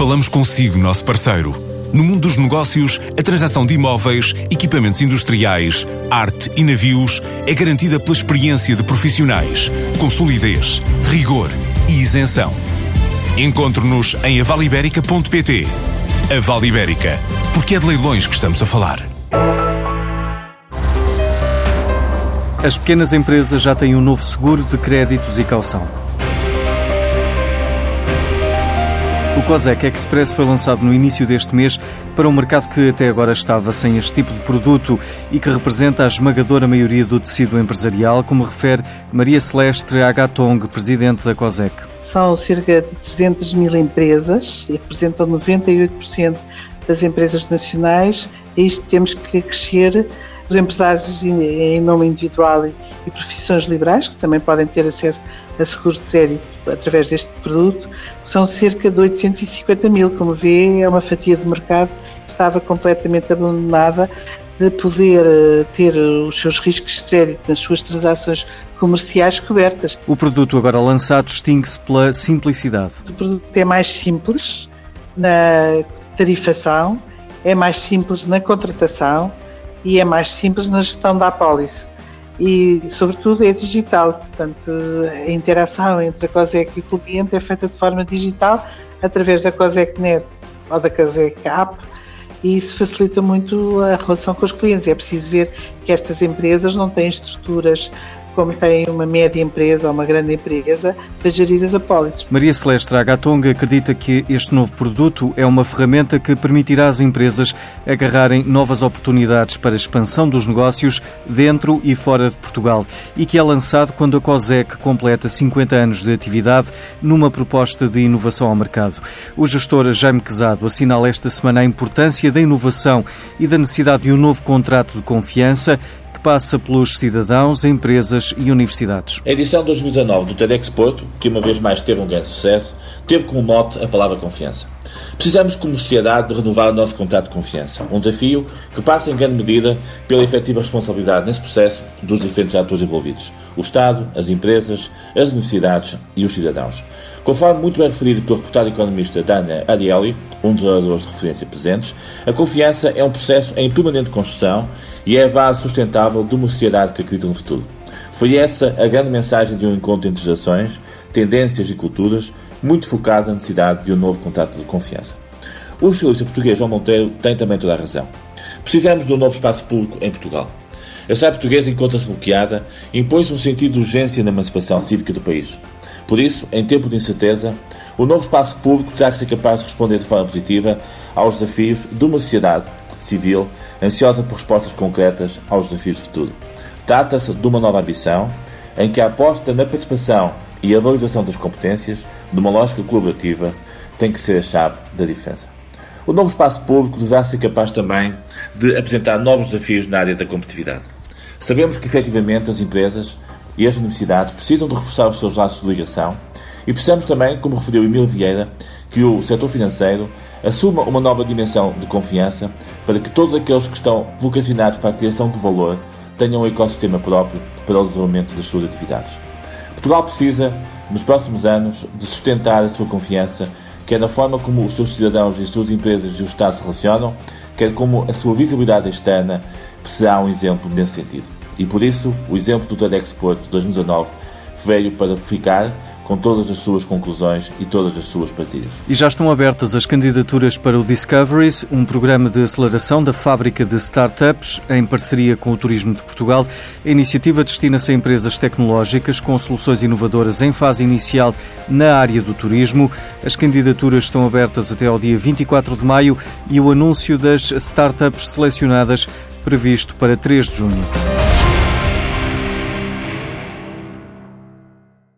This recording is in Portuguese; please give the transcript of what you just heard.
Falamos consigo, nosso parceiro. No mundo dos negócios, a transação de imóveis, equipamentos industriais, arte e navios é garantida pela experiência de profissionais, com solidez, rigor e isenção. Encontre-nos em avaliberica.pt. A Vale Ibérica, porque é de leilões que estamos a falar. As pequenas empresas já têm um novo seguro de créditos e caução. O COSEC Express foi lançado no início deste mês para um mercado que até agora estava sem este tipo de produto e que representa a esmagadora maioria do tecido empresarial, como refere Maria Celeste Agatong, presidente da COSEC. São cerca de 300 mil empresas e representam 98% das empresas nacionais. A isto temos que crescer os empresários em nome individual e profissões liberais, que também podem ter acesso a seguros de crédito através deste produto, são cerca de 850 mil. Como vê, é uma fatia de mercado que estava completamente abandonada de poder eh, ter os seus riscos de crédito nas suas transações comerciais cobertas. O produto agora lançado distingue-se pela simplicidade. O produto é mais simples na tarifação, é mais simples na contratação, e é mais simples na gestão da apólice. E, sobretudo, é digital, portanto, a interação entre a COSEC e o cliente é feita de forma digital, através da COSECnet ou da COSEC App, e isso facilita muito a relação com os clientes. É preciso ver que estas empresas não têm estruturas como tem uma média empresa ou uma grande empresa, para gerir as apólices. Maria Celeste Agatonga acredita que este novo produto é uma ferramenta que permitirá às empresas agarrarem novas oportunidades para a expansão dos negócios dentro e fora de Portugal e que é lançado quando a COSEC completa 50 anos de atividade numa proposta de inovação ao mercado. O gestor Jaime Quezado assinala esta semana a importância da inovação e da necessidade de um novo contrato de confiança que passa pelos cidadãos, empresas e universidades. A edição 2019 do TEDx Porto, que uma vez mais teve um grande sucesso, teve como mote a palavra confiança. Precisamos, como sociedade, de renovar o nosso contrato de confiança. Um desafio que passa em grande medida pela efetiva responsabilidade nesse processo dos diferentes atores envolvidos: o Estado, as empresas, as universidades e os cidadãos. Conforme muito bem referido pelo reportado economista Dana Ariely, um dos oradores de referência presentes, a confiança é um processo em permanente construção e é a base sustentável de uma sociedade que acredita no futuro. Foi essa a grande mensagem de um encontro entre gerações, tendências e culturas, muito focado na necessidade de um novo contrato de confiança. O socialista português João Monteiro tem também toda a razão. Precisamos de um novo espaço público em Portugal. A sociedade portuguesa encontra-se bloqueada e impõe-se um sentido de urgência na emancipação cívica do país. Por isso, em tempo de incerteza, o novo espaço público terá que ser capaz de responder de forma positiva aos desafios de uma sociedade civil ansiosa por respostas concretas aos desafios do futuro. Trata-se de uma nova ambição em que a aposta na participação e a valorização das competências, de uma lógica colaborativa, tem que ser a chave da diferença. O novo espaço público deverá ser capaz também de apresentar novos desafios na área da competitividade. Sabemos que, efetivamente, as empresas e as universidades precisam de reforçar os seus laços de ligação e precisamos também, como referiu Emílio Vieira, que o setor financeiro assuma uma nova dimensão de confiança para que todos aqueles que estão vocacionados para a criação de valor tenham um ecossistema próprio para o desenvolvimento das suas atividades. Portugal precisa, nos próximos anos, de sustentar a sua confiança, quer na forma como os seus cidadãos e as suas empresas e o Estado se relacionam, quer como a sua visibilidade externa será um exemplo nesse sentido. E por isso, o exemplo do TEDx Porto 2019 veio para ficar com todas as suas conclusões e todas as suas partilhas. E já estão abertas as candidaturas para o Discoveries, um programa de aceleração da fábrica de startups em parceria com o Turismo de Portugal. A iniciativa destina-se a empresas tecnológicas com soluções inovadoras em fase inicial na área do turismo. As candidaturas estão abertas até ao dia 24 de maio e o anúncio das startups selecionadas previsto para 3 de junho.